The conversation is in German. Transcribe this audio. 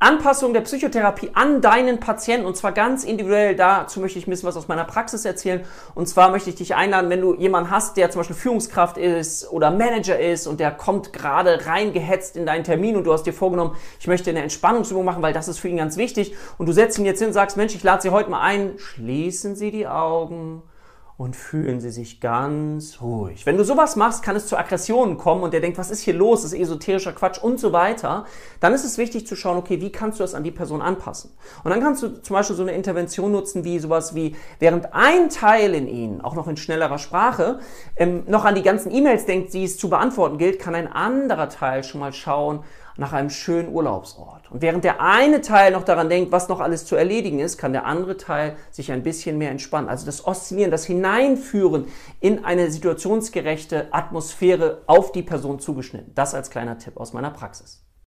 Anpassung der Psychotherapie an deinen Patienten und zwar ganz individuell. Dazu möchte ich ein bisschen was aus meiner Praxis erzählen. Und zwar möchte ich dich einladen, wenn du jemanden hast, der zum Beispiel Führungskraft ist oder Manager ist und der kommt gerade reingehetzt in deinen Termin und du hast dir vorgenommen, ich möchte eine Entspannungsübung machen, weil das ist für ihn ganz wichtig. Und du setzt ihn jetzt hin und sagst, Mensch, ich lade Sie heute mal ein. Schließen Sie die Augen und fühlen Sie sich ganz ruhig. Wenn du sowas machst, kann es zu Aggressionen kommen und der denkt, was ist hier los, das ist esoterischer Quatsch und so weiter. Dann ist es wichtig zu schauen, okay, wie kannst du das an die Person anpassen? Und dann kannst du zum Beispiel so eine Intervention nutzen wie sowas wie, während ein Teil in Ihnen, auch noch in schnellerer Sprache, ähm, noch an die ganzen E-Mails denkt, die es zu beantworten gilt, kann ein anderer Teil schon mal schauen, nach einem schönen Urlaubsort. Und während der eine Teil noch daran denkt, was noch alles zu erledigen ist, kann der andere Teil sich ein bisschen mehr entspannen. Also das Oszillieren, das Hineinführen in eine situationsgerechte Atmosphäre auf die Person zugeschnitten. Das als kleiner Tipp aus meiner Praxis.